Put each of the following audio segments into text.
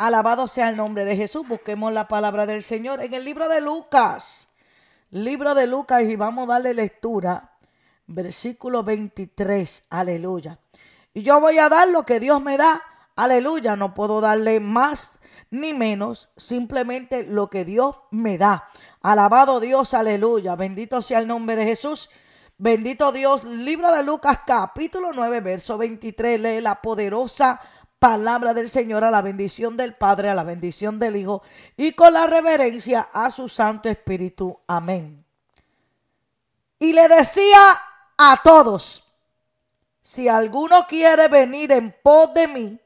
Alabado sea el nombre de Jesús. Busquemos la palabra del Señor en el libro de Lucas. Libro de Lucas y vamos a darle lectura. Versículo 23. Aleluya. Y yo voy a dar lo que Dios me da. Aleluya. No puedo darle más ni menos. Simplemente lo que Dios me da. Alabado Dios. Aleluya. Bendito sea el nombre de Jesús. Bendito Dios, libro de Lucas capítulo 9, verso 23, lee la poderosa palabra del Señor a la bendición del Padre, a la bendición del Hijo y con la reverencia a su Santo Espíritu. Amén. Y le decía a todos, si alguno quiere venir en pos de mí,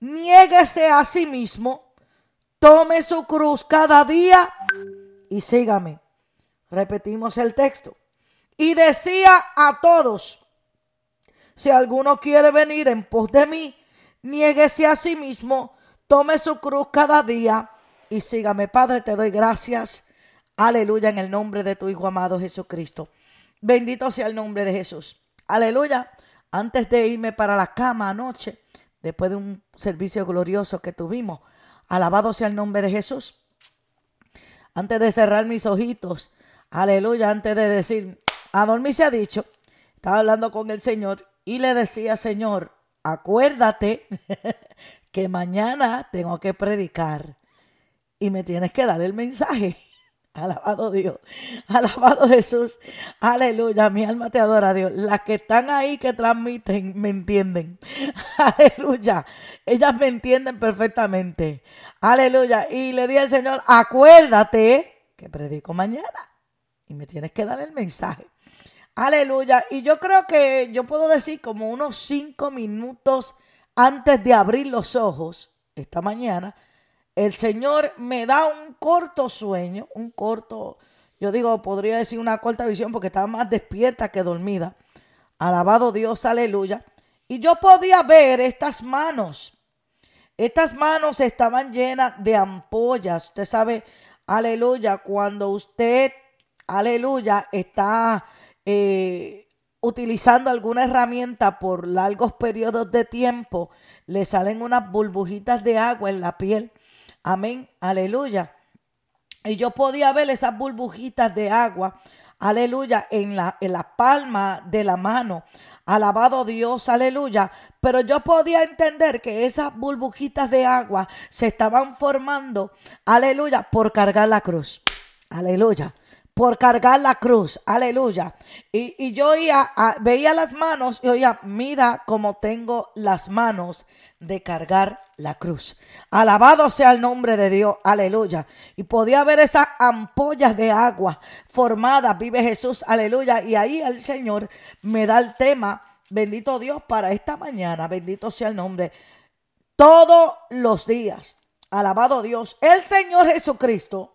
niéguese a sí mismo, tome su cruz cada día y sígame. Repetimos el texto y decía a todos, si alguno quiere venir en pos de mí, niéguese a sí mismo, tome su cruz cada día y sígame. Padre, te doy gracias. Aleluya en el nombre de tu Hijo amado Jesucristo. Bendito sea el nombre de Jesús. Aleluya. Antes de irme para la cama anoche, después de un servicio glorioso que tuvimos, alabado sea el nombre de Jesús. Antes de cerrar mis ojitos, aleluya, antes de decir, a dormir se ha dicho, estaba hablando con el Señor y le decía, Señor, acuérdate que mañana tengo que predicar y me tienes que dar el mensaje. Alabado Dios, alabado Jesús, aleluya, mi alma te adora Dios. Las que están ahí que transmiten me entienden, aleluya, ellas me entienden perfectamente, aleluya. Y le dije al Señor, acuérdate que predico mañana y me tienes que dar el mensaje. Aleluya. Y yo creo que yo puedo decir como unos cinco minutos antes de abrir los ojos esta mañana, el Señor me da un corto sueño, un corto, yo digo, podría decir una corta visión porque estaba más despierta que dormida. Alabado Dios, aleluya. Y yo podía ver estas manos. Estas manos estaban llenas de ampollas. Usted sabe, aleluya, cuando usted, aleluya, está eh, utilizando alguna herramienta por largos periodos de tiempo, le salen unas burbujitas de agua en la piel. Amén, aleluya. Y yo podía ver esas burbujitas de agua, aleluya, en la, en la palma de la mano. Alabado Dios, aleluya. Pero yo podía entender que esas burbujitas de agua se estaban formando, aleluya, por cargar la cruz. Aleluya por cargar la cruz. Aleluya. Y, yo veía las manos y oía, mira cómo tengo las manos de cargar la cruz. Alabado sea el nombre de Dios. Aleluya. Y podía ver esas ampollas de agua formadas. Vive Jesús. Aleluya. Y ahí el Señor me da el tema. Bendito Dios para esta mañana. Bendito sea el nombre. Todos los días. Alabado Dios. El Señor Jesucristo.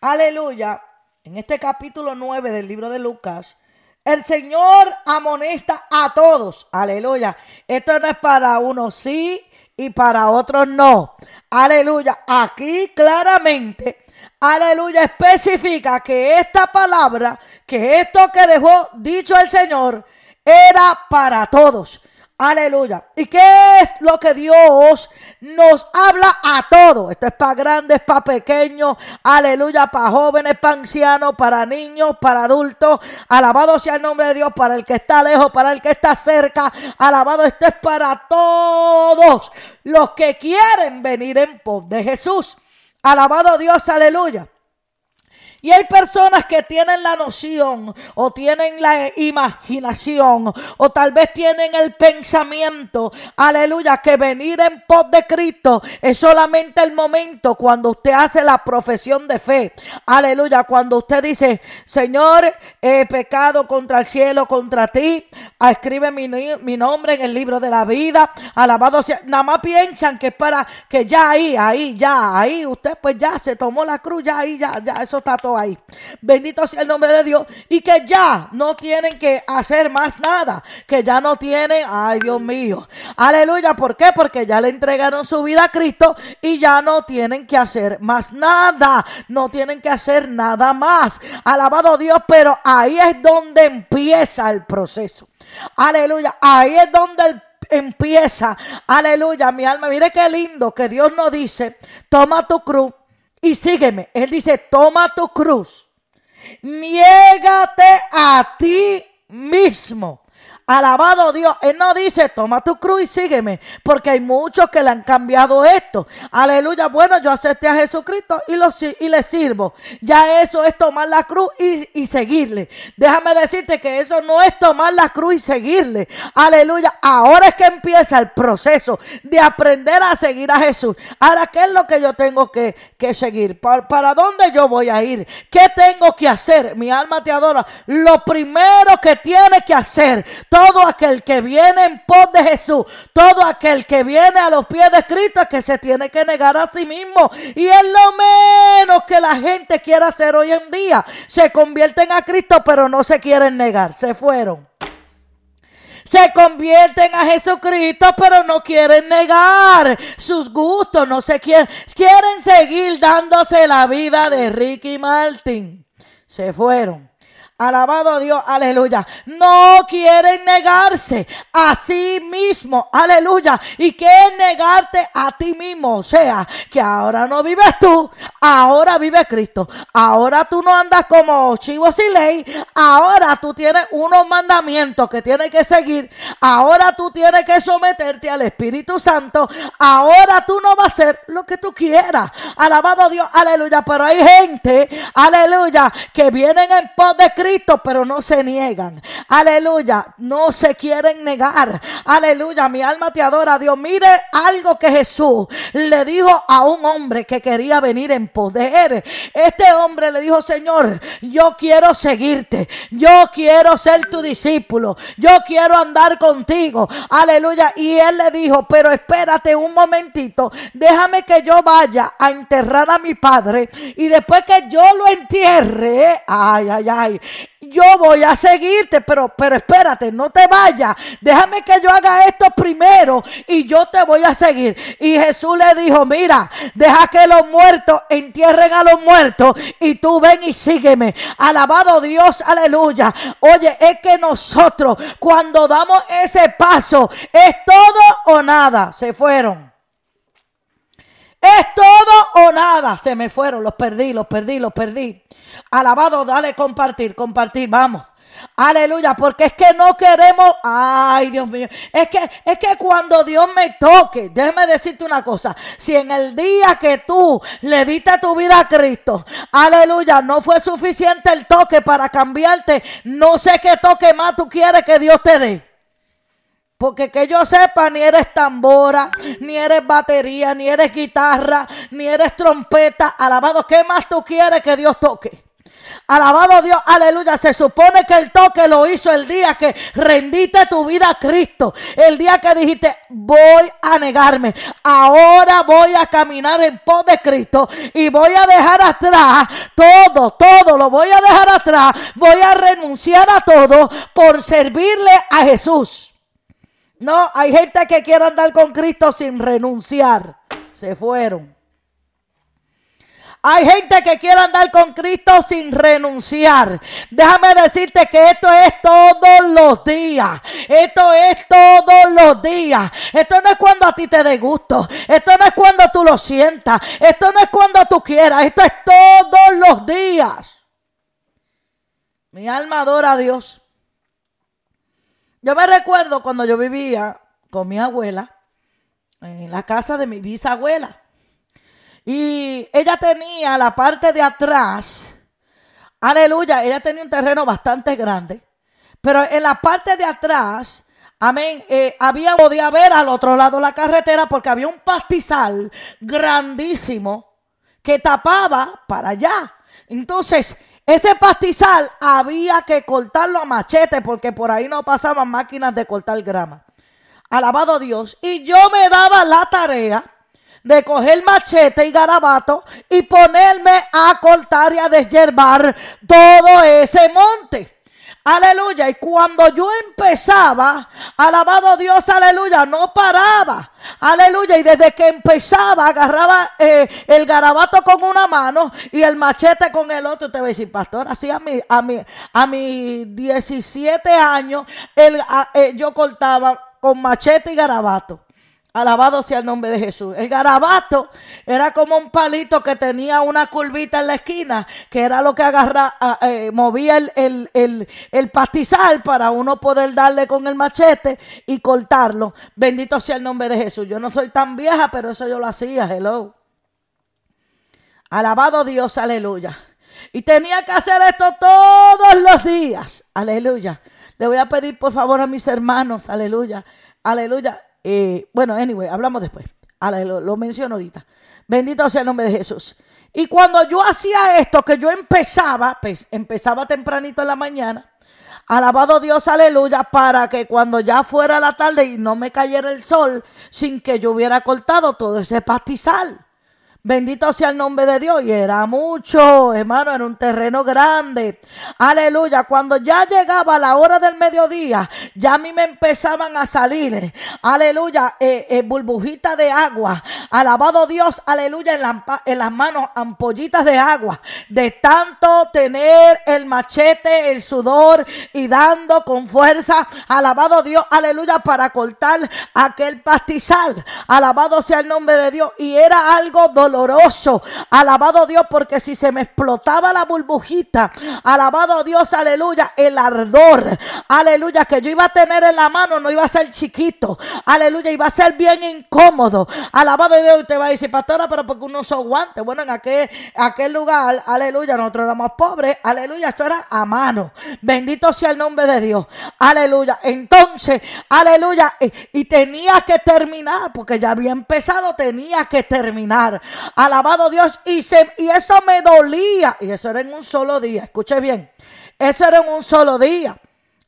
Aleluya en este capítulo 9 del libro de Lucas, el Señor amonesta a todos. Aleluya. Esto no es para unos sí y para otros no. Aleluya. Aquí claramente, aleluya, especifica que esta palabra, que esto que dejó dicho el Señor, era para todos. Aleluya. ¿Y qué es lo que Dios nos habla a todos? Esto es para grandes, para pequeños. Aleluya. Para jóvenes, para ancianos, para niños, para adultos. Alabado sea el nombre de Dios para el que está lejos, para el que está cerca. Alabado. Esto es para todos los que quieren venir en pos de Jesús. Alabado Dios. Aleluya. Y hay personas que tienen la noción o tienen la imaginación o tal vez tienen el pensamiento, aleluya, que venir en pos de Cristo es solamente el momento cuando usted hace la profesión de fe. Aleluya, cuando usted dice, Señor, he pecado contra el cielo, contra ti, escribe mi, mi nombre en el libro de la vida. Alabado sea. Nada más piensan que es para que ya ahí, ahí, ya, ahí, usted pues ya se tomó la cruz, ya ahí, ya, ya, eso está todo ahí. Bendito sea el nombre de Dios. Y que ya no tienen que hacer más nada. Que ya no tienen, ay Dios mío. Aleluya. ¿Por qué? Porque ya le entregaron su vida a Cristo y ya no tienen que hacer más nada. No tienen que hacer nada más. Alabado Dios. Pero ahí es donde empieza el proceso. Aleluya. Ahí es donde empieza, aleluya, mi alma, mire qué lindo que Dios nos dice, toma tu cruz y sígueme. Él dice, toma tu cruz, niégate a ti mismo. Alabado Dios. Él no dice, toma tu cruz y sígueme, porque hay muchos que le han cambiado esto. Aleluya. Bueno, yo acepté a Jesucristo y, lo, y le sirvo. Ya eso es tomar la cruz y, y seguirle. Déjame decirte que eso no es tomar la cruz y seguirle. Aleluya. Ahora es que empieza el proceso de aprender a seguir a Jesús. Ahora, ¿qué es lo que yo tengo que, que seguir? ¿Para, ¿Para dónde yo voy a ir? ¿Qué tengo que hacer? Mi alma te adora. Lo primero que tienes que hacer todo aquel que viene en pos de Jesús, todo aquel que viene a los pies de Cristo que se tiene que negar a sí mismo. Y es lo menos que la gente quiere hacer hoy en día. Se convierten a Cristo, pero no se quieren negar. Se fueron se convierten a Jesucristo, pero no quieren negar sus gustos, no se quieren, quieren seguir dándose la vida de Ricky Martin. Se fueron. Alabado Dios, aleluya. No quieren negarse a sí mismo, aleluya. ¿Y qué es negarte a ti mismo? O sea, que ahora no vives tú, ahora vive Cristo. Ahora tú no andas como chivos sin ley, ahora tú tienes unos mandamientos que tienes que seguir. Ahora tú tienes que someterte al Espíritu Santo. Ahora tú no vas a hacer lo que tú quieras. Alabado Dios, aleluya. Pero hay gente, aleluya, que vienen en pos de Cristo pero no se niegan. Aleluya, no se quieren negar. Aleluya, mi alma te adora, Dios. Mire algo que Jesús le dijo a un hombre que quería venir en poder. Este hombre le dijo, Señor, yo quiero seguirte. Yo quiero ser tu discípulo. Yo quiero andar contigo. Aleluya. Y él le dijo, pero espérate un momentito. Déjame que yo vaya a enterrar a mi padre. Y después que yo lo entierre, ay, ay, ay yo voy a seguirte, pero, pero espérate, no te vayas. Déjame que yo haga esto primero y yo te voy a seguir. Y Jesús le dijo, mira, deja que los muertos entierren a los muertos y tú ven y sígueme. Alabado Dios, aleluya. Oye, es que nosotros cuando damos ese paso es todo o nada. Se fueron. Es todo o nada. Se me fueron, los perdí, los perdí, los perdí. Alabado, dale compartir, compartir, vamos. Aleluya, porque es que no queremos, ay Dios mío, es que es que cuando Dios me toque, déjeme decirte una cosa, si en el día que tú le diste tu vida a Cristo, aleluya, no fue suficiente el toque para cambiarte, no sé qué toque más tú quieres que Dios te dé. Porque que yo sepa, ni eres tambora, ni eres batería, ni eres guitarra, ni eres trompeta. Alabado, ¿qué más tú quieres que Dios toque? Alabado Dios, aleluya. Se supone que el toque lo hizo el día que rendiste tu vida a Cristo. El día que dijiste, voy a negarme. Ahora voy a caminar en pos de Cristo y voy a dejar atrás todo, todo lo voy a dejar atrás. Voy a renunciar a todo por servirle a Jesús. No, hay gente que quiere andar con Cristo sin renunciar. Se fueron. Hay gente que quiere andar con Cristo sin renunciar. Déjame decirte que esto es todos los días. Esto es todos los días. Esto no es cuando a ti te dé gusto. Esto no es cuando tú lo sientas. Esto no es cuando tú quieras. Esto es todos los días. Mi alma adora a Dios. Yo me recuerdo cuando yo vivía con mi abuela en la casa de mi bisabuela. Y ella tenía la parte de atrás, aleluya, ella tenía un terreno bastante grande, pero en la parte de atrás, amén, eh, había, podía ver al otro lado la carretera porque había un pastizal grandísimo que tapaba para allá. Entonces, ese pastizal había que cortarlo a machete porque por ahí no pasaban máquinas de cortar grama. Alabado Dios. Y yo me daba la tarea de coger machete y garabato y ponerme a cortar y a deshiervar todo ese monte. Aleluya. Y cuando yo empezaba, alabado Dios, aleluya, no paraba. Aleluya. Y desde que empezaba, agarraba eh, el garabato con una mano y el machete con el otro. Te voy a decir, pastor, así a mi, a mi, a mis 17 años, el, eh, yo cortaba con machete y garabato. Alabado sea el nombre de Jesús. El garabato era como un palito que tenía una curvita en la esquina, que era lo que agarra, eh, movía el, el, pastizal para uno poder darle con el machete y cortarlo. Bendito sea el nombre de Jesús. Yo no soy tan vieja, pero eso yo lo hacía. Hello. Alabado Dios, aleluya. Y tenía que hacer esto todos los días. Aleluya. Le voy a pedir por favor a mis hermanos. Aleluya. Aleluya eh, bueno, anyway, hablamos después. Lo, lo menciono ahorita. Bendito sea el nombre de Jesús. Y cuando yo hacía esto, que yo empezaba, pues empezaba tempranito en la mañana, alabado Dios, aleluya, para que cuando ya fuera la tarde y no me cayera el sol, sin que yo hubiera cortado todo ese pastizal. Bendito sea el nombre de Dios. Y era mucho, hermano, era un terreno grande. Aleluya. Cuando ya llegaba la hora del mediodía, ya a mí me empezaban a salir, aleluya, eh, eh, burbujitas de agua. Alabado Dios, aleluya, en, en las manos ampollitas de agua. De tanto tener el machete, el sudor y dando con fuerza. Alabado Dios, aleluya, para cortar aquel pastizal. Alabado sea el nombre de Dios. Y era algo doloroso Alabado Dios, porque si se me explotaba la burbujita, alabado Dios, aleluya, el ardor, aleluya, que yo iba a tener en la mano no iba a ser chiquito, aleluya, iba a ser bien incómodo. Alabado Dios, usted va a decir, pastora, pero porque uno usa guantes. Bueno, en aquel, aquel lugar, aleluya, nosotros éramos pobres, aleluya, esto era a mano. Bendito sea el nombre de Dios, aleluya. Entonces, aleluya, y, y tenía que terminar, porque ya había empezado, tenía que terminar. Alabado Dios. Y, se, y eso me dolía. Y eso era en un solo día. Escuche bien. Eso era en un solo día.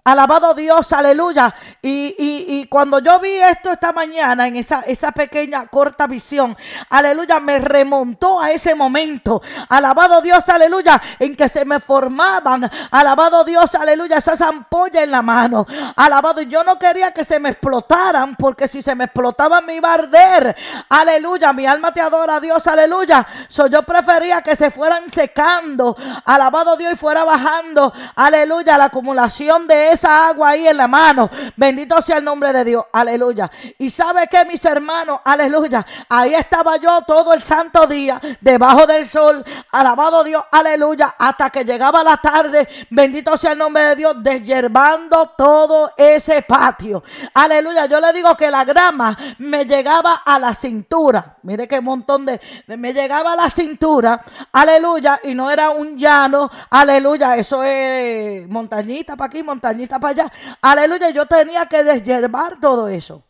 Alabado Dios, aleluya. Y, y, cuando yo vi esto esta mañana en esa, esa pequeña corta visión, aleluya, me remontó a ese momento. Alabado Dios, aleluya, en que se me formaban, alabado Dios, aleluya, esas ampollas en la mano. Alabado, yo no quería que se me explotaran, porque si se me explotaban me iba a arder. Aleluya, mi alma te adora, Dios, aleluya. So, yo prefería que se fueran secando. Alabado Dios y fuera bajando, aleluya, la acumulación de esa agua ahí en la mano. Bendito sea el nombre de Dios. Aleluya. Y sabe que mis hermanos, aleluya. Ahí estaba yo todo el santo día, debajo del sol. Alabado Dios, aleluya. Hasta que llegaba la tarde. Bendito sea el nombre de Dios. Desyerbando todo ese patio. Aleluya. Yo le digo que la grama me llegaba a la cintura. Mire qué montón de, de me llegaba a la cintura. Aleluya. Y no era un llano. Aleluya. Eso es montañita para aquí, montañita para allá. Aleluya, yo tenía que deshiervar todo eso.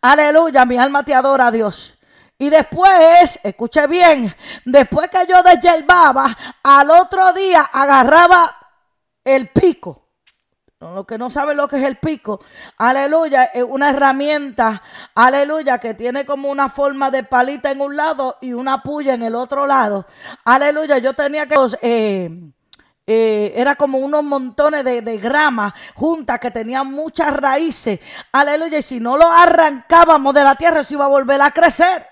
Aleluya, mi alma te adora, Dios. Y después, escuche bien, después que yo deshierbaba, al otro día agarraba el pico. Lo que no saben lo que es el pico, aleluya, es una herramienta, aleluya, que tiene como una forma de palita en un lado y una puya en el otro lado. Aleluya, yo tenía que... Eh, eh, era como unos montones de, grama juntas que tenían muchas raíces. Aleluya. Y si no lo arrancábamos de la tierra, eso iba a volver a crecer.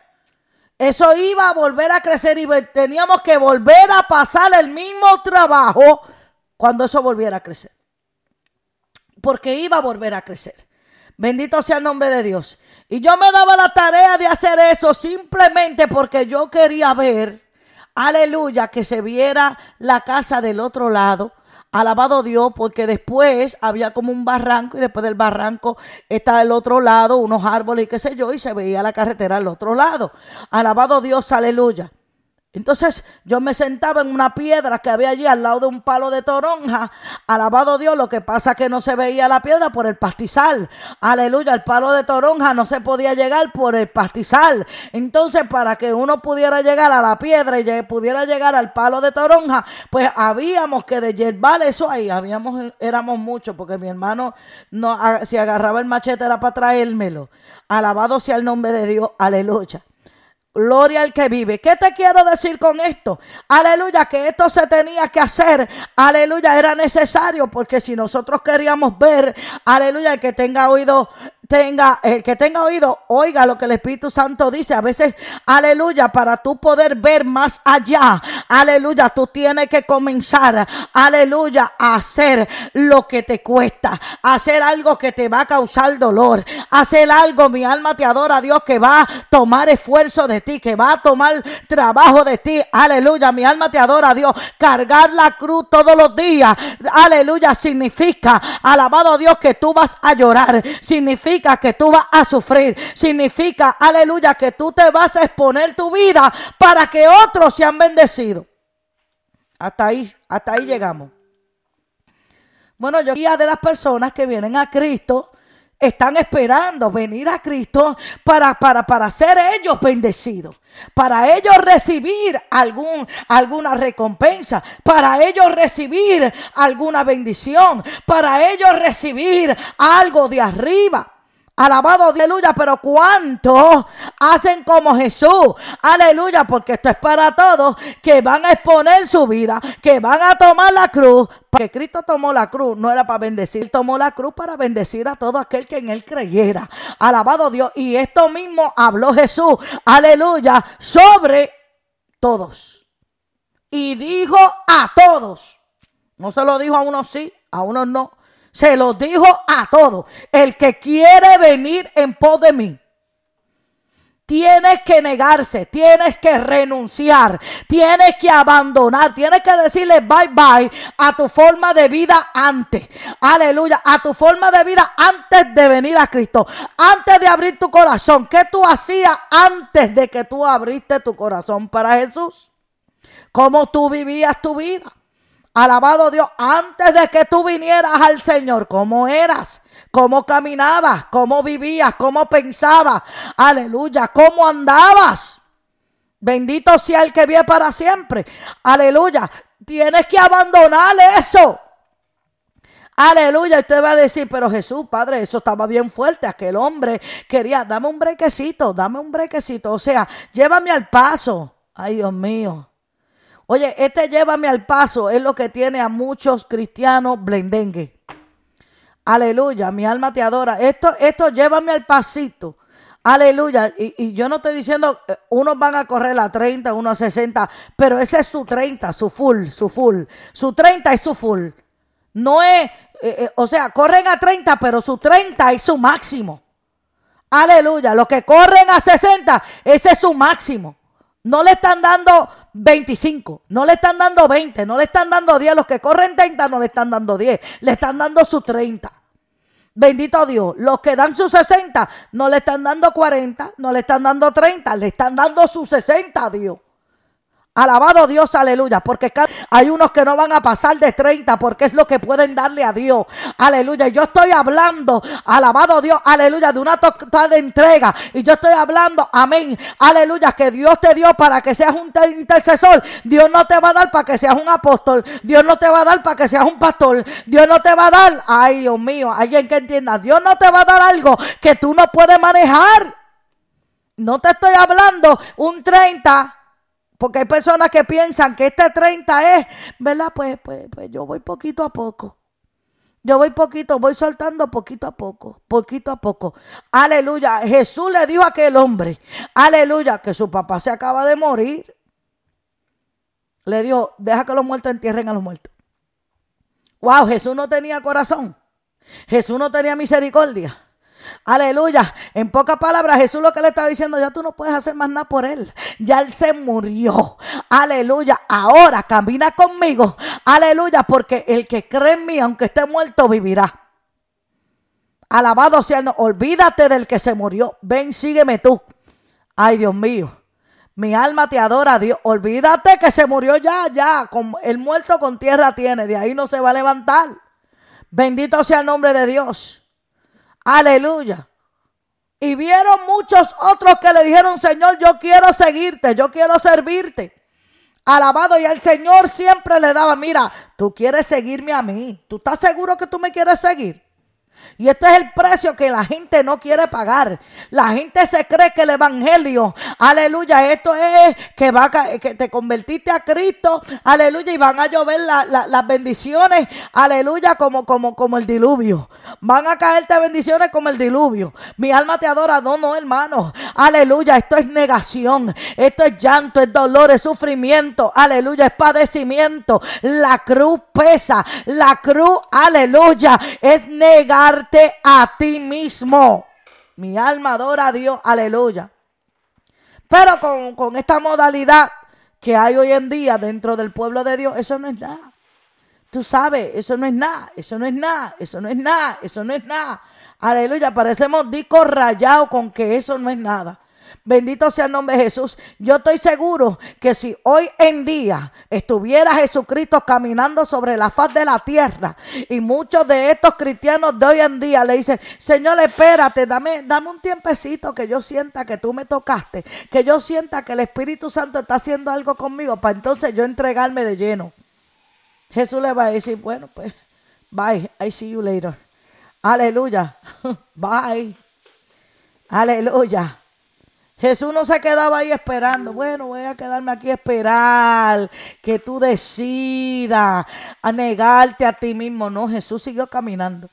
Eso iba a volver a crecer y teníamos que volver a pasar el mismo trabajo cuando eso volviera a crecer. Porque iba a volver a crecer. Bendito sea el nombre de Dios. Y yo me daba la tarea de hacer eso simplemente porque yo quería ver aleluya, que se viera la casa del otro lado. Alabado Dios, porque después había como un barranco y después del barranco está el otro lado, unos árboles y qué sé yo, y se veía la carretera al otro lado. Alabado Dios, aleluya. Entonces yo me sentaba en una piedra que había allí al lado de un palo de toronja. Alabado Dios, lo que pasa es que no se veía la piedra por el pastizal. Aleluya, el palo de toronja no se podía llegar por el pastizal. Entonces para que uno pudiera llegar a la piedra y pudiera llegar al palo de toronja, pues habíamos que yerbar eso ahí. Habíamos, éramos muchos porque mi hermano no, si agarraba el machete era para traérmelo. Alabado sea el nombre de Dios. Aleluya. Gloria al que vive. ¿Qué te quiero decir con esto? Aleluya, que esto se tenía que hacer. Aleluya, era necesario porque si nosotros queríamos ver, aleluya, el que tenga oído tenga, el que tenga oído, oiga lo que el Espíritu Santo dice. A veces, aleluya, para tú poder ver más allá, aleluya, tú tienes que comenzar, aleluya, a hacer lo que te cuesta, hacer algo que te va a causar dolor, hacer algo, mi alma te adora, Dios, que va a tomar esfuerzo de ti, que va a tomar trabajo de ti, aleluya, mi alma te adora, Dios, cargar la cruz todos los días, aleluya, significa, alabado Dios, que tú vas a llorar, significa que tú vas a sufrir. Significa, aleluya, que tú te vas a exponer tu vida para que otros sean bendecidos. Hasta ahí, hasta ahí llegamos. Bueno, yo guía de las personas que vienen a Cristo están esperando venir a Cristo para, para, para ser ellos bendecidos, para ellos recibir algún, alguna recompensa, para ellos recibir alguna bendición, para ellos recibir algo de arriba. Alabado, aleluya, pero ¿cuántos hacen como Jesús? Aleluya, porque esto es para todos que van a exponer su vida, que van a tomar la cruz. Porque Cristo tomó la cruz, no era para bendecir, tomó la cruz para bendecir a todo aquel que en él creyera. Alabado Dios. Y esto mismo habló Jesús, aleluya, sobre todos. Y dijo a todos. No se lo dijo a unos sí, a unos no. Se lo dijo a todos. El que quiere venir en pos de mí. Tienes que negarse, tienes que renunciar, tienes que abandonar, tienes que decirle bye bye a tu forma de vida antes. Aleluya, a tu forma de vida antes de venir a Cristo, antes de abrir tu corazón. ¿Qué tú hacías antes de que tú abriste tu corazón para Jesús? ¿Cómo tú vivías tu vida? Alabado Dios, antes de que tú vinieras al Señor, ¿cómo eras? ¿Cómo caminabas? ¿Cómo vivías? ¿Cómo pensabas? Aleluya, ¿cómo andabas? Bendito sea el que vive para siempre. Aleluya. Tienes que abandonar eso. Aleluya. Y usted va a decir, pero Jesús, Padre, eso estaba bien fuerte. Aquel hombre quería, dame un brequecito, dame un brequecito. O sea, llévame al paso. Ay, Dios mío. Oye, este llévame al paso es lo que tiene a muchos cristianos blendengue. Aleluya, mi alma te adora. Esto, esto llévame al pasito. Aleluya. Y, yo no estoy diciendo, eh, unos van a correr a 30, unos a 60, pero ese es su 30, su full, su full. Su 30 es su full. No es, eh, eh, o sea, corren a 30, pero su 30 es su máximo. Aleluya. Los que corren a 60, ese es su máximo. No le están dando 25, no le están dando 20, no le están dando 10. Los que corren 30 no le están dando 10, le están dando su 30. Bendito Dios. Los que dan sus 60 no le están dando 40, no le están dando 30, le están dando sus 60 a Dios. Alabado Dios, aleluya, porque hay unos que no van a pasar de 30 porque es lo que pueden darle a Dios. Aleluya, yo estoy hablando, alabado Dios, aleluya, de una total entrega. Y yo estoy hablando, amén, aleluya, que Dios te dio para que seas un intercesor. Dios no te va a dar para que seas un apóstol. Dios no te va a dar para que seas un pastor. Dios no te va a dar, ay Dios mío, alguien que entienda, Dios no te va a dar algo que tú no puedes manejar. No te estoy hablando un 30 porque hay personas que piensan que este 30 es, ¿verdad? Pues, pues, pues yo voy poquito a poco. Yo voy poquito, voy soltando poquito a poco, poquito a poco. Aleluya. Jesús le dijo a aquel hombre, aleluya, que su papá se acaba de morir. Le dijo, deja que los muertos entierren a los muertos. Wow, Jesús no tenía corazón. Jesús no tenía misericordia. Aleluya. En pocas palabras, Jesús lo que le estaba diciendo, ya tú no puedes hacer más nada por él. Ya él se murió. Aleluya. Ahora camina conmigo. Aleluya. Porque el que cree en mí, aunque esté muerto, vivirá. Alabado sea no, Olvídate del que se murió. Ven, sígueme tú. Ay, Dios mío. Mi alma te adora, Dios. Olvídate que se murió ya, ya. el muerto con tierra tiene. De ahí no se va a levantar. Bendito sea el nombre de Dios. Aleluya. Y vieron muchos otros que le dijeron, Señor, yo quiero seguirte, yo quiero servirte. Alabado y el Señor siempre le daba, mira, tú quieres seguirme a mí. ¿Tú estás seguro que tú me quieres seguir? Y este es el precio que la gente no quiere pagar. La gente se cree que el evangelio, aleluya, esto es que va que te convertiste a Cristo, aleluya, y van a llover las bendiciones, aleluya, como, como, como el diluvio. Van a caerte bendiciones como el diluvio. Mi alma te adora, no, no, hermano. Aleluya, esto es negación, esto es llanto, es dolor, es sufrimiento, aleluya, es padecimiento. La cruz pesa, la cruz, aleluya, es negar a ti mismo. Mi alma adora a Dios, aleluya. Pero con, con esta modalidad que hay hoy en día dentro del pueblo de Dios, eso no es nada. Tú sabes, eso no es nada, eso no es nada, eso no es nada, eso no es nada. Aleluya, parecemos discos rayados con que eso no es nada. Bendito sea el nombre de Jesús. Yo estoy seguro que si hoy en día estuviera Jesucristo caminando sobre la faz de la tierra y muchos de estos cristianos de hoy en día le dicen, Señor, espérate, dame, dame un tiempecito que yo sienta que tú me tocaste, que yo sienta que el Espíritu Santo está haciendo algo conmigo para entonces yo entregarme de lleno. Jesús le va a decir, bueno, pues, bye, I see you later. Aleluya, bye. Aleluya. Jesús no se quedaba ahí esperando. Bueno, voy a quedarme aquí a esperar que tú decidas a negarte a ti mismo. No, Jesús siguió caminando.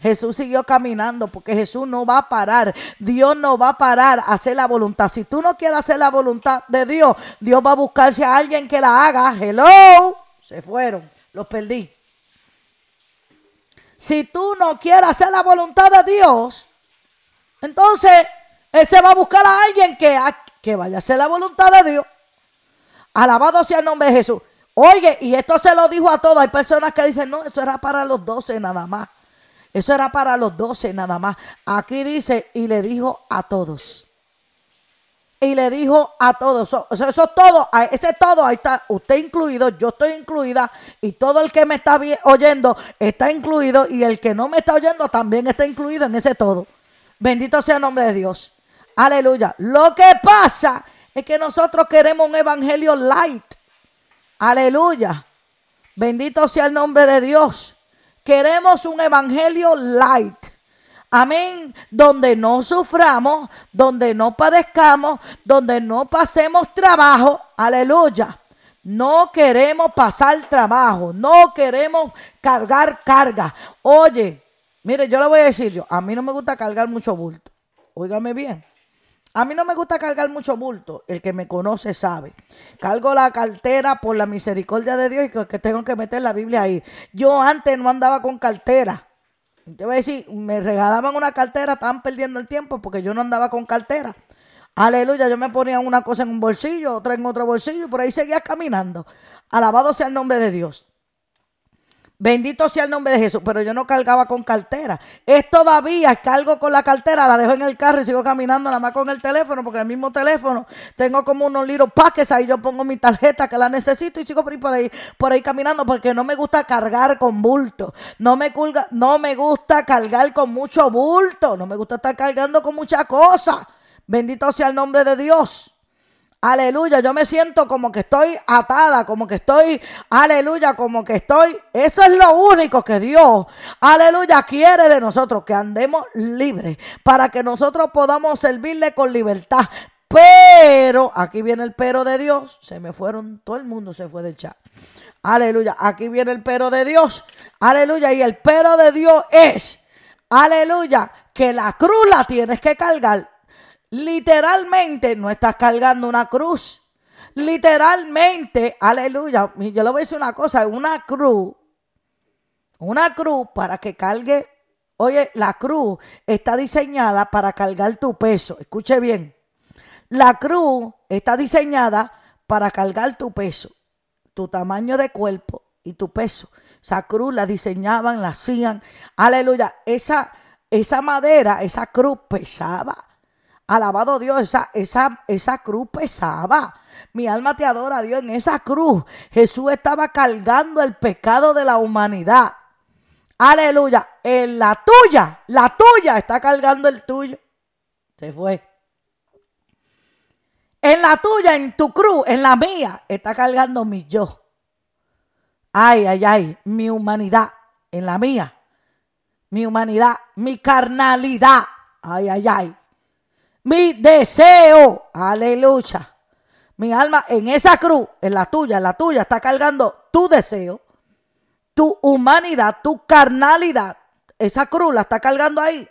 Jesús siguió caminando porque Jesús no va a parar. Dios no va a parar a hacer la voluntad. Si tú no quieres hacer la voluntad de Dios, Dios va a buscarse a alguien que la haga. Hello. Se fueron. Los perdí. Si tú no quieres hacer la voluntad de Dios, entonces él se va a buscar a alguien que, que vaya a hacer la voluntad de Dios. Alabado sea el nombre de Jesús. Oye, y esto se lo dijo a todos. Hay personas que dicen, no, eso era para los doce nada más. Eso era para los doce nada más. Aquí dice, y le dijo a todos. Y le dijo a todos. Eso, eso, todo, ese todo, ahí está, usted incluido, yo estoy incluida. Y todo el que me está oyendo está incluido. Y el que no me está oyendo también está incluido en ese todo. Bendito sea el nombre de Dios. Aleluya. Lo que pasa es que nosotros queremos un evangelio light. Aleluya. Bendito sea el nombre de Dios. Queremos un evangelio light. Amén. Donde no suframos, donde no padezcamos, donde no pasemos trabajo. Aleluya. No queremos pasar trabajo, no queremos cargar carga. Oye, mire, yo le voy a decir yo, a mí no me gusta cargar mucho bulto. Óigame bien. A mí no me gusta cargar mucho bulto. El que me conoce sabe. Cargo la cartera por la misericordia de Dios y que tengo que meter la Biblia ahí. Yo antes no andaba con cartera. Te voy a decir, me regalaban una cartera, estaban perdiendo el tiempo porque yo no andaba con cartera. Aleluya, yo me ponía una cosa en un bolsillo, otra en otro bolsillo, y por ahí seguía caminando. Alabado sea el nombre de Dios. Bendito sea el nombre de Jesús, pero yo no cargaba con cartera. Es todavía, cargo con la cartera, la dejo en el carro y sigo caminando nada más con el teléfono, porque el mismo teléfono tengo como unos little packets, ahí yo pongo mi tarjeta que la necesito y sigo por ahí, por ahí, por ahí caminando, porque no me gusta cargar con bulto. No me, no me gusta cargar con mucho bulto, no me gusta estar cargando con mucha cosa. Bendito sea el nombre de Dios. Aleluya, yo me siento como que estoy atada, como que estoy, aleluya, como que estoy. Eso es lo único que Dios, aleluya, quiere de nosotros, que andemos libres, para que nosotros podamos servirle con libertad. Pero, aquí viene el pero de Dios, se me fueron, todo el mundo se fue del chat. Aleluya, aquí viene el pero de Dios, aleluya, y el pero de Dios es, aleluya, que la cruz la tienes que cargar Literalmente no estás cargando una cruz. Literalmente, aleluya. Yo le voy a decir una cosa, una cruz, una cruz para que cargue, oye, la cruz está diseñada para cargar tu peso. Escuche bien. La cruz está diseñada para cargar tu peso, tu tamaño de cuerpo y tu peso. Esa cruz la diseñaban, la hacían. Aleluya. Esa, esa madera, esa cruz pesaba. Alabado Dios, esa, esa, esa cruz pesaba. Mi alma te adora, Dios. En esa cruz Jesús estaba cargando el pecado de la humanidad. Aleluya. En la tuya, la tuya está cargando el tuyo. Se fue. En la tuya, en tu cruz, en la mía, está cargando mi yo. Ay, ay, ay, mi humanidad, en la mía. mi humanidad, mi carnalidad, ay, ay, ay, mi deseo, aleluya. Mi alma en esa cruz, en la tuya, en la tuya, está cargando tu deseo, tu humanidad, tu carnalidad. Esa cruz la está cargando ahí.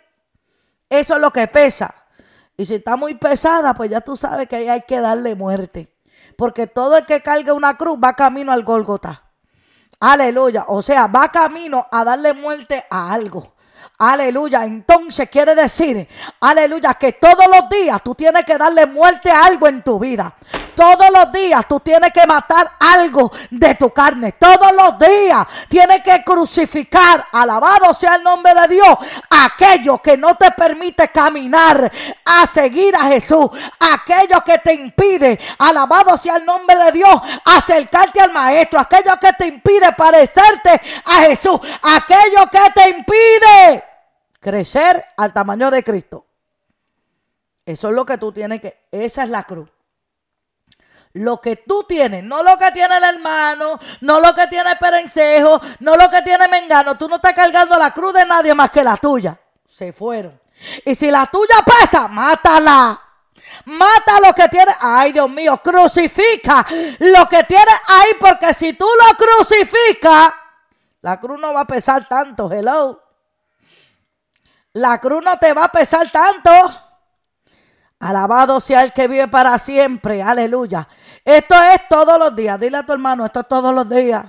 Eso es lo que pesa. Y si está muy pesada, pues ya tú sabes que ahí hay que darle muerte. Porque todo el que cargue una cruz va camino al Gólgota. Aleluya. O sea, va camino a darle muerte a algo. Aleluya. Entonces quiere decir, aleluya, que todos los días tú tienes que darle muerte a algo en tu vida. Todos los días tú tienes que matar algo de tu carne. Todos los días tienes que crucificar, alabado sea el nombre de Dios, aquello que no te permite caminar a seguir a Jesús. Aquello que te impide, alabado sea el nombre de Dios, acercarte al Maestro. Aquello que te impide parecerte a Jesús. Aquello que te impide crecer al tamaño de Cristo. Eso es lo que tú tienes que, esa es la cruz lo que tú tienes, no lo que tiene el hermano, no lo que tiene Perencejo, no lo que tiene Mengano. Tú no estás cargando la cruz de nadie más que la tuya. Se fueron. Y si la tuya pasa, mátala. Mata lo que tiene. Ay, Dios mío, crucifica lo que tiene ahí, porque si tú lo crucificas, la cruz no va a pesar tanto. Hello. La cruz no te va a pesar tanto. Alabado sea el que vive para siempre. Aleluya. Esto es todos los días. Dile a tu hermano, esto es todos los días.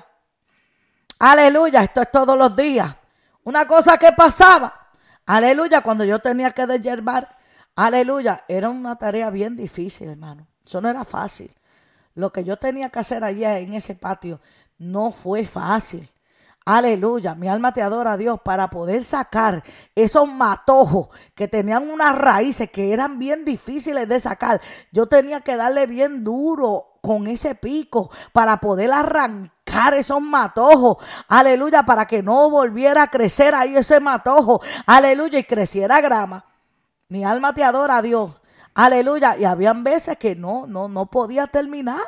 Aleluya, esto es todos los días. Una cosa que pasaba. Aleluya, cuando yo tenía que deshiervar. Aleluya, era una tarea bien difícil, hermano. Eso no era fácil. Lo que yo tenía que hacer allá en ese patio no fue fácil. Aleluya, mi alma te adora a Dios para poder sacar esos matojos que tenían unas raíces que eran bien difíciles de sacar. Yo tenía que darle bien duro con ese pico para poder arrancar esos matojos. Aleluya, para que no volviera a crecer ahí ese matojo. Aleluya, y creciera grama. Mi alma te adora a Dios. Aleluya. Y habían veces que no, no, no podía terminar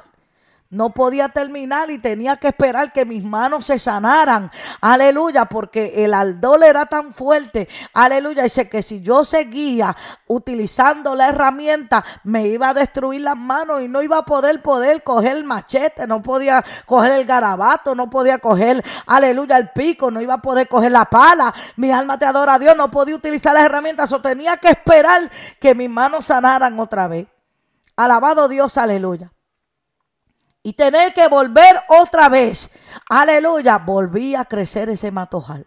no podía terminar y tenía que esperar que mis manos se sanaran. Aleluya, porque el aldol era tan fuerte. Aleluya, dice que si yo seguía utilizando la herramienta, me iba a destruir las manos y no iba a poder poder coger el machete, no podía coger el garabato, no podía coger, aleluya, el pico, no iba a poder coger la pala. Mi alma te adora a Dios, no podía utilizar las herramientas, o tenía que esperar que mis manos sanaran otra vez. Alabado Dios, aleluya y tener que volver otra vez. Aleluya, volví a crecer ese matojal.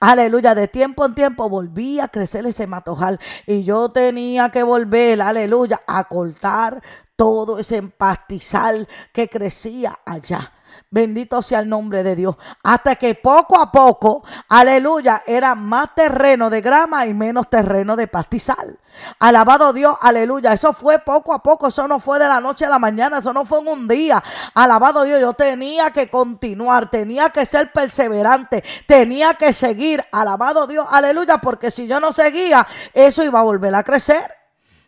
Aleluya, de tiempo en tiempo volví a crecer ese matojal y yo tenía que volver, aleluya, a cortar todo ese pastizal que crecía allá. Bendito sea el nombre de Dios. Hasta que poco a poco, aleluya, era más terreno de grama y menos terreno de pastizal. Alabado Dios, aleluya. Eso fue poco a poco, eso no fue de la noche a la mañana, eso no fue en un día. Alabado Dios, yo tenía que continuar, tenía que ser perseverante, tenía que seguir. Alabado Dios, aleluya, porque si yo no seguía, eso iba a volver a crecer.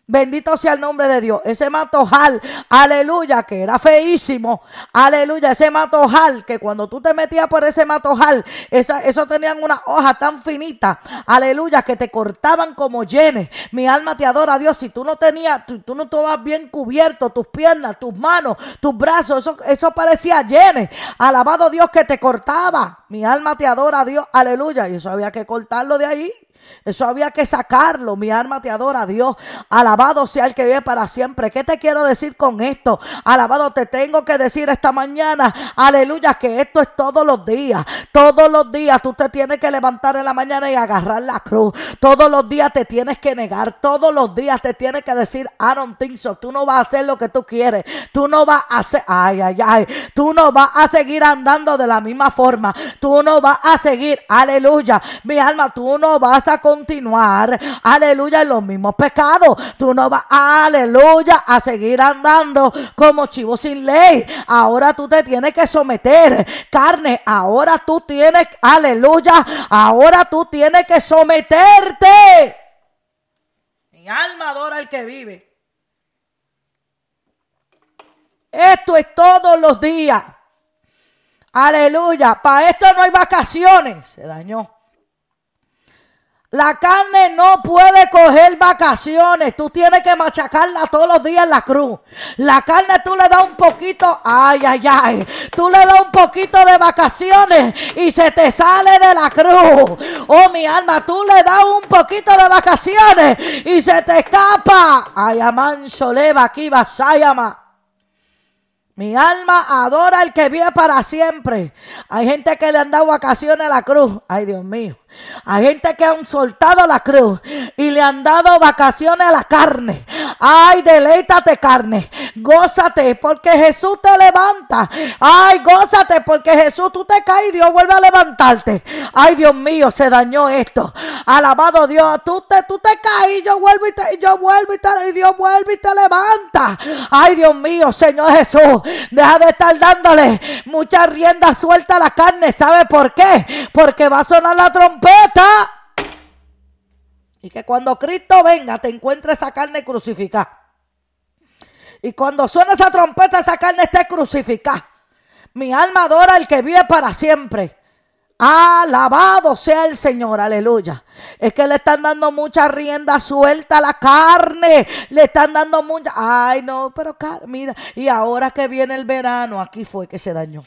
Bendito sea el nombre de Dios. Ese matojal, aleluya, que era feísimo. Aleluya, ese matojal, que cuando tú te metías por ese matojal, esa, eso tenían una hoja tan finita. Aleluya, que te cortaban como llenes. Mi alma te adora Dios. Si tú no tenías, tú, no estabas bien cubierto, tus piernas, tus manos, tus brazos, eso, eso parecía llenes. Alabado Dios que te cortaba. Mi alma te adora Dios. Aleluya. Y eso había que cortarlo de ahí. Eso había que sacarlo. Mi alma te adora Dios. Alabado sea el que vive para siempre. ¿Qué te quiero decir con esto? Alabado te tengo que decir esta mañana. Aleluya, que esto es todos los días. Todos los días tú te tienes que levantar en la mañana y agarrar la cruz. Todos los días te tienes que negar. Todos los días te tienes que decir, think so. Tú no vas a hacer lo que tú quieres. Tú no vas a hacer, ay, ay, ay. Tú no vas a seguir andando de la misma forma. Tú no vas a seguir, aleluya. Mi alma, tú no vas a continuar, aleluya, en los mismos pecados. Tú no vas, aleluya, a seguir andando como chivo sin ley. Ahora tú te tienes que someter, carne. Ahora tú tienes, aleluya, ahora tú tienes que someterte. Mi alma adora al que vive. Esto es todos los días. Aleluya. Para esto no hay vacaciones. Se dañó. La carne no puede coger vacaciones. Tú tienes que machacarla todos los días en la cruz. La carne tú le das un poquito, ay, ay, ay. Tú le das un poquito de vacaciones y se te sale de la cruz. Oh, mi alma, tú le das un poquito de vacaciones y se te escapa. Ay, aman soleva aquí llama. Mi alma adora al que vive para siempre. Hay gente que le han dado vacaciones a la cruz. Ay, Dios mío. Hay gente que han soltado la cruz y le han dado vacaciones a la carne. Ay, deleítate carne. Gózate porque Jesús te levanta. Ay, gózate porque Jesús tú te caes y Dios vuelve a levantarte. Ay, Dios mío, se dañó esto. Alabado Dios, tú te, tú te caes y yo vuelvo y, te, yo vuelvo y, te, y Dios vuelve y te levanta. Ay, Dios mío, Señor Jesús, deja de estar dándole mucha rienda suelta a la carne. ¿Sabe por qué? Porque va a sonar la trompeta y que cuando Cristo venga te encuentre esa carne crucificada. Y cuando suena esa trompeta, esa carne esté crucificada. Mi alma adora al que vive para siempre. Alabado sea el Señor, aleluya. Es que le están dando mucha rienda suelta a la carne. Le están dando mucha. Ay, no, pero mira. Y ahora que viene el verano, aquí fue que se dañó.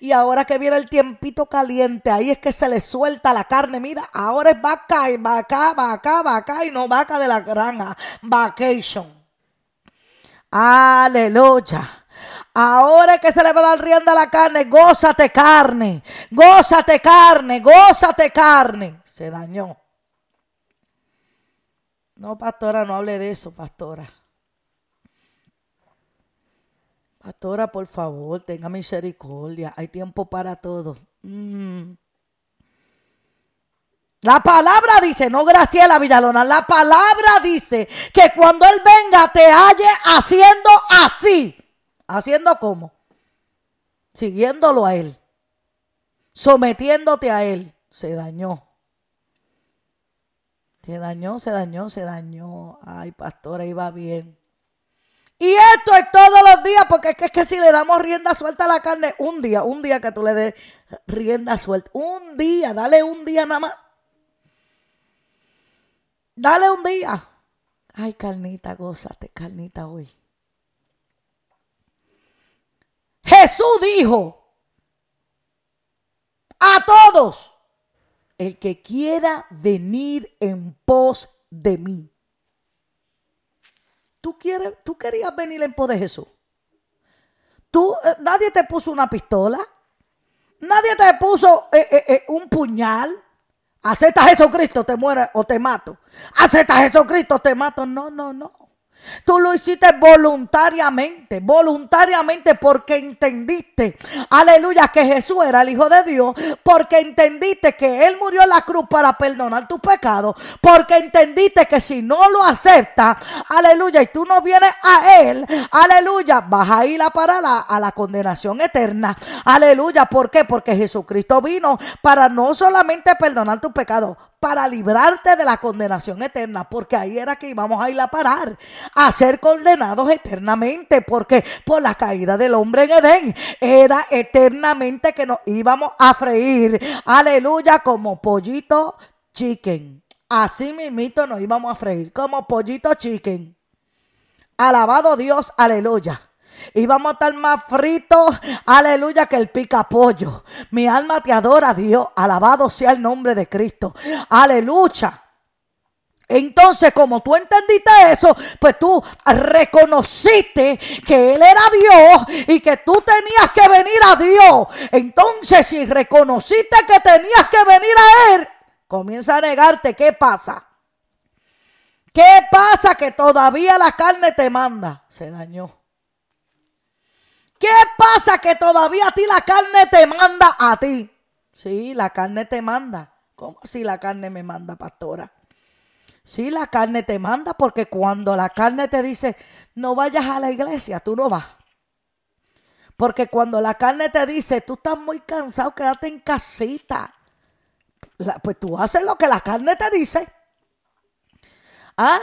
Y ahora que viene el tiempito caliente, ahí es que se le suelta la carne. Mira, ahora es vaca y vaca, vaca, vaca y no vaca de la granja. Vacation. Aleluya. Ahora es que se le va a dar rienda a la carne, gózate carne, gózate carne, gózate carne. Se dañó. No, pastora, no hable de eso, pastora. Pastora, por favor, tenga misericordia. Hay tiempo para todo. Mm. La palabra dice, no Graciela Villalona, la palabra dice que cuando Él venga te halle haciendo así. ¿Haciendo cómo? Siguiéndolo a Él. Sometiéndote a Él. Se dañó. Se dañó, se dañó, se dañó. Ay, pastora, iba bien. Y esto es todos los días, porque es que, es que si le damos rienda suelta a la carne, un día, un día que tú le des rienda suelta, un día, dale un día nada más. Dale un día. Ay, carnita, gózate, carnita hoy. Jesús dijo a todos, el que quiera venir en pos de mí ¿Tú, quieres, tú querías venir en pos de Jesús? ¿Tú, eh, nadie te puso una pistola. Nadie te puso eh, eh, un puñal. Acepta a Jesucristo, te muere o te mato. Acepta a Jesucristo, te mato. No, no, no. Tú lo hiciste voluntariamente, voluntariamente porque entendiste, aleluya, que Jesús era el Hijo de Dios, porque entendiste que Él murió en la cruz para perdonar tus pecados, porque entendiste que si no lo aceptas, aleluya, y tú no vienes a Él, aleluya, vas a ir a parar a, a la condenación eterna, aleluya, ¿por qué? Porque Jesucristo vino para no solamente perdonar tus pecados, para librarte de la condenación eterna, porque ahí era que íbamos a ir a parar, a ser condenados eternamente, porque por la caída del hombre en Edén era eternamente que nos íbamos a freír, aleluya, como pollito chicken. Así mismito nos íbamos a freír, como pollito chicken. Alabado Dios, aleluya. Y vamos a estar más fritos, aleluya, que el pica pollo. Mi alma te adora, Dios. Alabado sea el nombre de Cristo. Aleluya. Entonces, como tú entendiste eso, pues tú reconociste que Él era Dios y que tú tenías que venir a Dios. Entonces, si reconociste que tenías que venir a Él, comienza a negarte. ¿Qué pasa? ¿Qué pasa? Que todavía la carne te manda. Se dañó. ¿Qué pasa que todavía a ti la carne te manda a ti? Sí, la carne te manda. ¿Cómo si la carne me manda, pastora? Sí, la carne te manda porque cuando la carne te dice, no vayas a la iglesia, tú no vas. Porque cuando la carne te dice, tú estás muy cansado, quédate en casita. pues tú haces lo que la carne te dice. ¿Ah?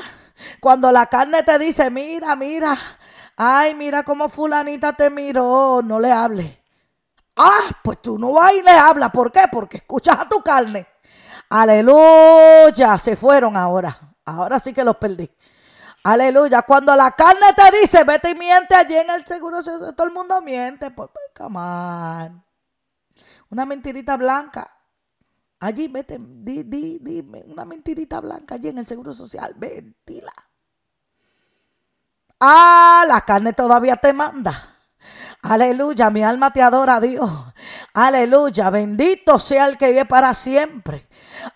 Cuando la carne te dice, mira, mira, Ay, mira cómo fulanita te miró, no le hable. Ah, pues tú no vas y le hablas. ¿Por qué? Porque escuchas a tu carne. Aleluya, se fueron ahora. Ahora sí que los perdí. Aleluya. Cuando la carne te dice, vete y miente allí en el seguro, todo el mundo miente. Por, come Una mentirita blanca. Allí, vete, di, di, dime, una mentirita blanca allí en el seguro social. Ventila. Ah, la carne todavía te manda. Aleluya, mi alma te adora Dios. Aleluya, bendito sea el que vive para siempre.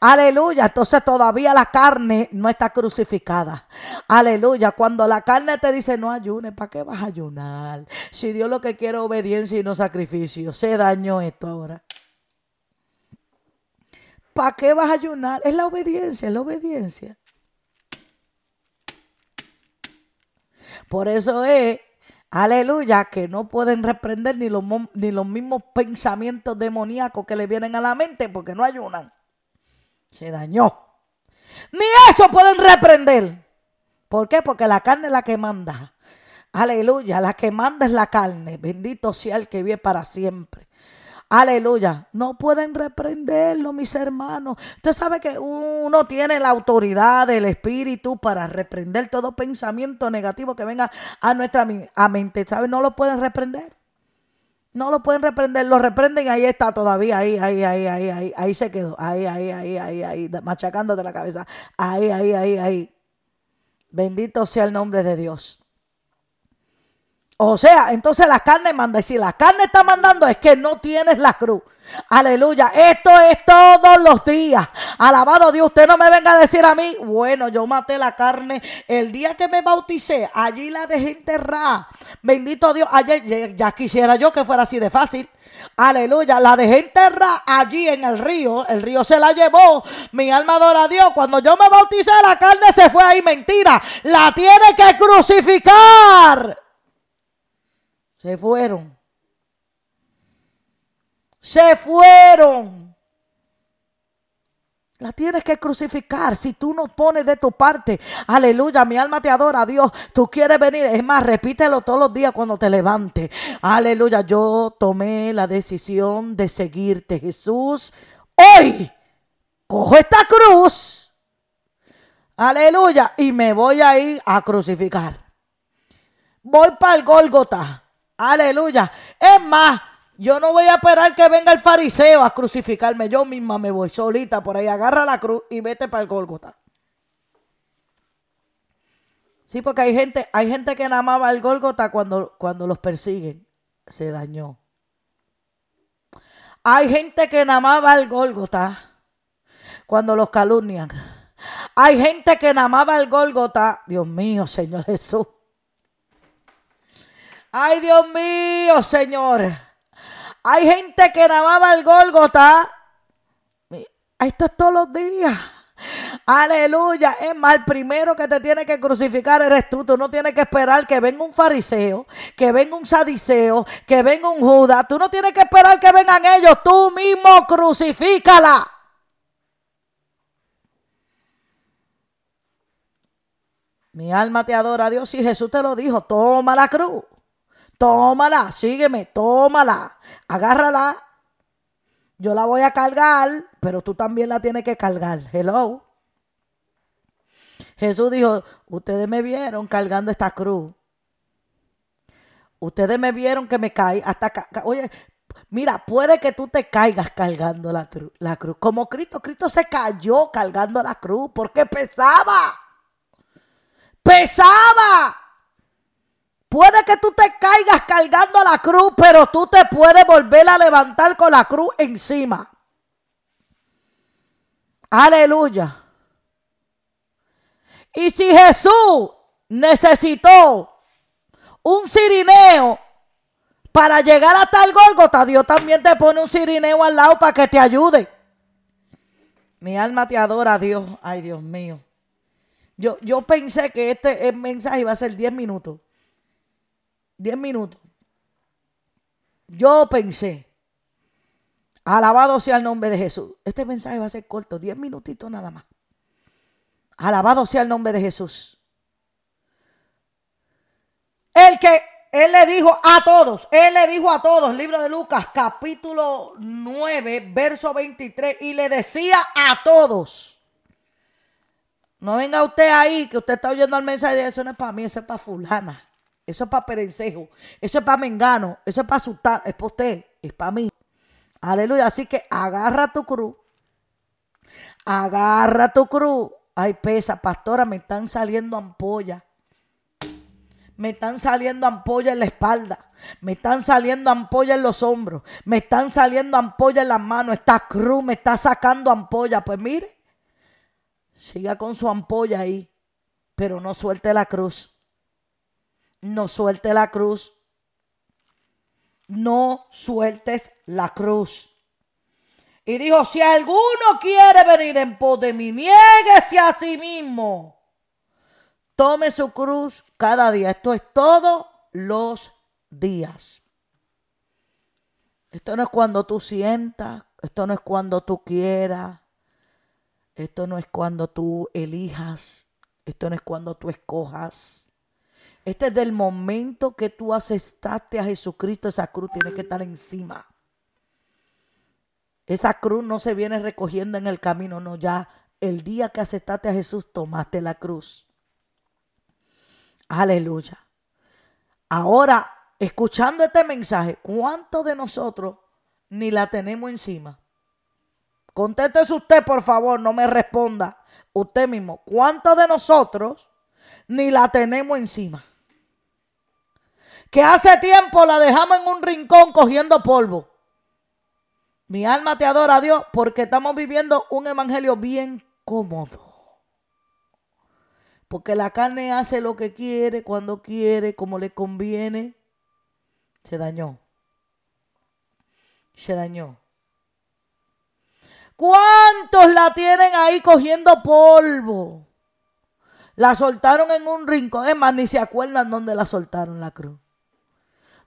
Aleluya, entonces todavía la carne no está crucificada. Aleluya, cuando la carne te dice no ayunes, ¿para qué vas a ayunar? Si Dios lo que quiere es obediencia y no sacrificio, se dañó esto ahora. ¿Para qué vas a ayunar? Es la obediencia, es la obediencia. Por eso es Aleluya, que no pueden reprender ni los, ni los mismos pensamientos demoníacos que le vienen a la mente porque no ayunan. Se dañó. Ni eso pueden reprender. ¿Por qué? Porque la carne es la que manda. Aleluya, la que manda es la carne. Bendito sea el que vive para siempre. Aleluya. No pueden reprenderlo, mis hermanos. Usted sabe que uno tiene la autoridad del Espíritu para reprender todo pensamiento negativo que venga a nuestra mente. ¿Sabe? No lo pueden reprender. No lo pueden reprender, lo reprenden, ahí está todavía, ahí, ahí, ahí, ahí, ahí, ahí se quedó, ahí, ahí, ahí, ahí, ahí, machacándote la cabeza, ahí, ahí, ahí, ahí. Bendito sea el nombre de Dios. O sea, entonces la carne manda. Y si la carne está mandando es que no tienes la cruz. Aleluya. Esto es todos los días. Alabado Dios. Usted no me venga a decir a mí, bueno, yo maté la carne el día que me bauticé. Allí la dejé enterrada. Bendito Dios. Ayer ya quisiera yo que fuera así de fácil. Aleluya. La dejé enterrada allí en el río. El río se la llevó. Mi alma adora a Dios. Cuando yo me bauticé, la carne se fue ahí. Mentira. La tiene que crucificar. Se fueron. Se fueron. La tienes que crucificar si tú no pones de tu parte. Aleluya, mi alma te adora, Dios. Tú quieres venir. Es más, repítelo todos los días cuando te levantes. Aleluya, yo tomé la decisión de seguirte, Jesús. Hoy cojo esta cruz. Aleluya, y me voy a ir a crucificar. Voy para el Gólgota. Aleluya. Es más, yo no voy a esperar que venga el fariseo a crucificarme. Yo misma me voy solita por ahí. Agarra la cruz y vete para el Gólgota. Sí, porque hay gente, hay gente que nada más va al Gólgota cuando, cuando los persiguen. Se dañó. Hay gente que nada más va al Gólgota cuando los calumnian. Hay gente que nada más va al Gólgota. Dios mío, Señor Jesús. Ay, Dios mío, Señor. Hay gente que más el Gólgota. Esto es todos los días. Aleluya. Es más, el primero que te tiene que crucificar eres tú. Tú no tienes que esperar que venga un fariseo, que venga un sadiceo, que venga un Judas. Tú no tienes que esperar que vengan ellos. Tú mismo crucifícala. Mi alma te adora a Dios y Jesús te lo dijo. Toma la cruz. Tómala, sígueme, tómala, agárrala. Yo la voy a cargar, pero tú también la tienes que cargar. Hello. Jesús dijo, ustedes me vieron cargando esta cruz. Ustedes me vieron que me caí hasta... Oye, mira, puede que tú te caigas cargando la, la cruz. Como Cristo, Cristo se cayó cargando la cruz porque pesaba. Pesaba. Puede que tú te caigas cargando la cruz, pero tú te puedes volver a levantar con la cruz encima. Aleluya. Y si Jesús necesitó un cirineo para llegar hasta el Gólgota, Dios también te pone un cirineo al lado para que te ayude. Mi alma te adora, Dios. Ay, Dios mío. Yo, yo pensé que este mensaje iba a ser 10 minutos. 10 minutos. Yo pensé, alabado sea el nombre de Jesús. Este mensaje va a ser corto, 10 minutitos nada más. Alabado sea el nombre de Jesús. El que, Él le dijo a todos, Él le dijo a todos, libro de Lucas, capítulo 9, verso 23, y le decía a todos. No venga usted ahí, que usted está oyendo el mensaje de eso no es para mí, eso es para fulana. Eso es para Perencejo. Eso es para Mengano. Eso es para Sultán. Es para usted. Es para mí. Aleluya. Así que agarra tu cruz. Agarra tu cruz. Ay, pesa, pastora, me están saliendo ampollas. Me están saliendo ampollas en la espalda. Me están saliendo ampollas en los hombros. Me están saliendo ampollas en las manos. Esta cruz me está sacando ampollas. Pues mire, siga con su ampolla ahí. Pero no suelte la cruz no suelte la cruz. No sueltes la cruz. Y dijo, si alguno quiere venir en pos de mí, niéguese a sí mismo. Tome su cruz cada día. Esto es todos los días. Esto no es cuando tú sientas, esto no es cuando tú quieras, esto no es cuando tú elijas, esto no es cuando tú escojas. Este es del momento que tú aceptaste a Jesucristo, esa cruz tiene que estar encima. Esa cruz no se viene recogiendo en el camino, no, ya el día que aceptaste a Jesús tomaste la cruz. Aleluya. Ahora, escuchando este mensaje, ¿cuántos de nosotros ni la tenemos encima? Contéstese usted, por favor, no me responda usted mismo. ¿Cuántos de nosotros ni la tenemos encima? Que hace tiempo la dejamos en un rincón cogiendo polvo. Mi alma te adora a Dios porque estamos viviendo un evangelio bien cómodo. Porque la carne hace lo que quiere, cuando quiere, como le conviene. Se dañó. Se dañó. ¿Cuántos la tienen ahí cogiendo polvo? La soltaron en un rincón. Es más, ni se acuerdan dónde la soltaron la cruz.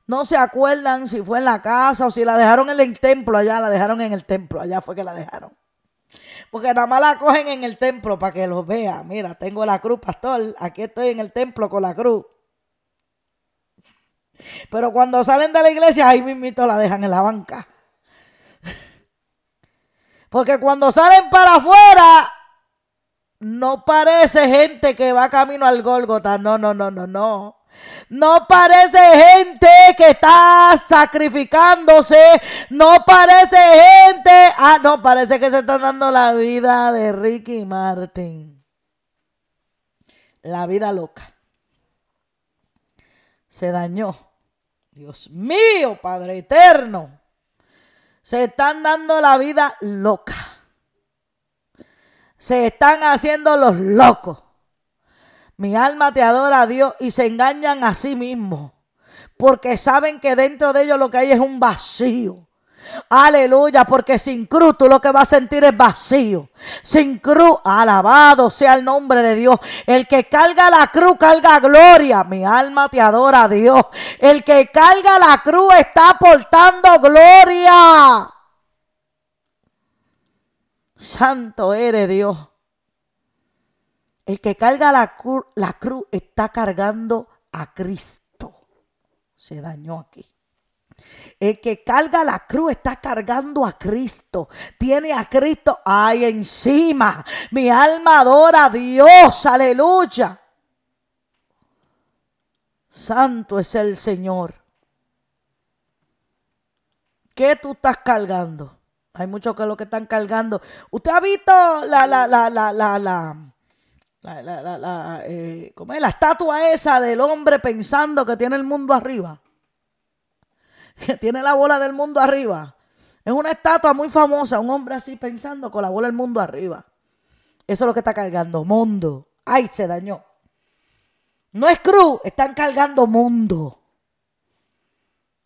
No se acuerdan si fue en la casa o si la dejaron en el templo allá, la dejaron en el templo, allá fue que la dejaron. Porque nada más la cogen en el templo para que los vea. Mira, tengo la cruz, pastor, aquí estoy en el templo con la cruz. Pero cuando salen de la iglesia, ahí mismito la dejan en la banca. Porque cuando salen para afuera, no parece gente que va camino al Gólgota. No, no, no, no, no. No parece gente que está sacrificándose. No parece gente. Ah, no, parece que se están dando la vida de Ricky Martin. La vida loca. Se dañó. Dios mío, Padre eterno. Se están dando la vida loca. Se están haciendo los locos. Mi alma te adora a Dios y se engañan a sí mismos. Porque saben que dentro de ellos lo que hay es un vacío. Aleluya, porque sin cruz tú lo que vas a sentir es vacío. Sin cruz, alabado sea el nombre de Dios. El que carga la cruz, carga gloria. Mi alma te adora a Dios. El que carga la cruz está aportando gloria. Santo eres Dios. El que carga la, cruz está cargando a Cristo. Se dañó aquí. El que carga la cruz está cargando a Cristo. Tiene a Cristo ahí encima. Mi alma adora a Dios. Aleluya. Santo es el Señor. ¿Qué tú estás cargando? Hay muchos que lo que están cargando. ¿Usted ha visto la, la, la, la, la, la la, la, la, eh, es? la estatua esa del hombre pensando que tiene el mundo arriba. Que tiene la bola del mundo arriba. Es una estatua muy famosa, un hombre así pensando con la bola del mundo arriba. Eso es lo que está cargando, mundo. Ay, se dañó. No es cruz, están cargando mundo.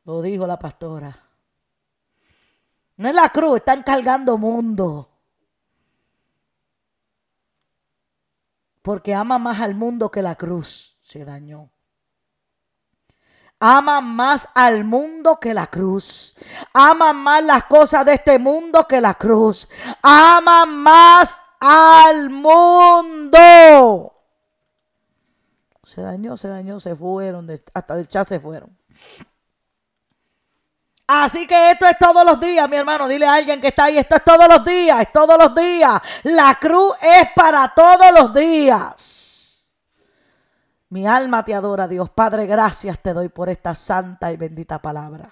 Lo dijo la pastora. No es la cruz, están cargando mundo. Porque ama más al mundo que la cruz. Se dañó. Ama más al mundo que la cruz. Ama más las cosas de este mundo que la cruz. Ama más al mundo. Se dañó, se dañó, se fueron, hasta del chat se fueron. Así que esto es todos los días, mi hermano. Dile a alguien que está ahí, esto es todos los días, es todos los días. La cruz es para todos los días. Mi alma te adora, Dios. Padre, gracias te doy por esta santa y bendita palabra.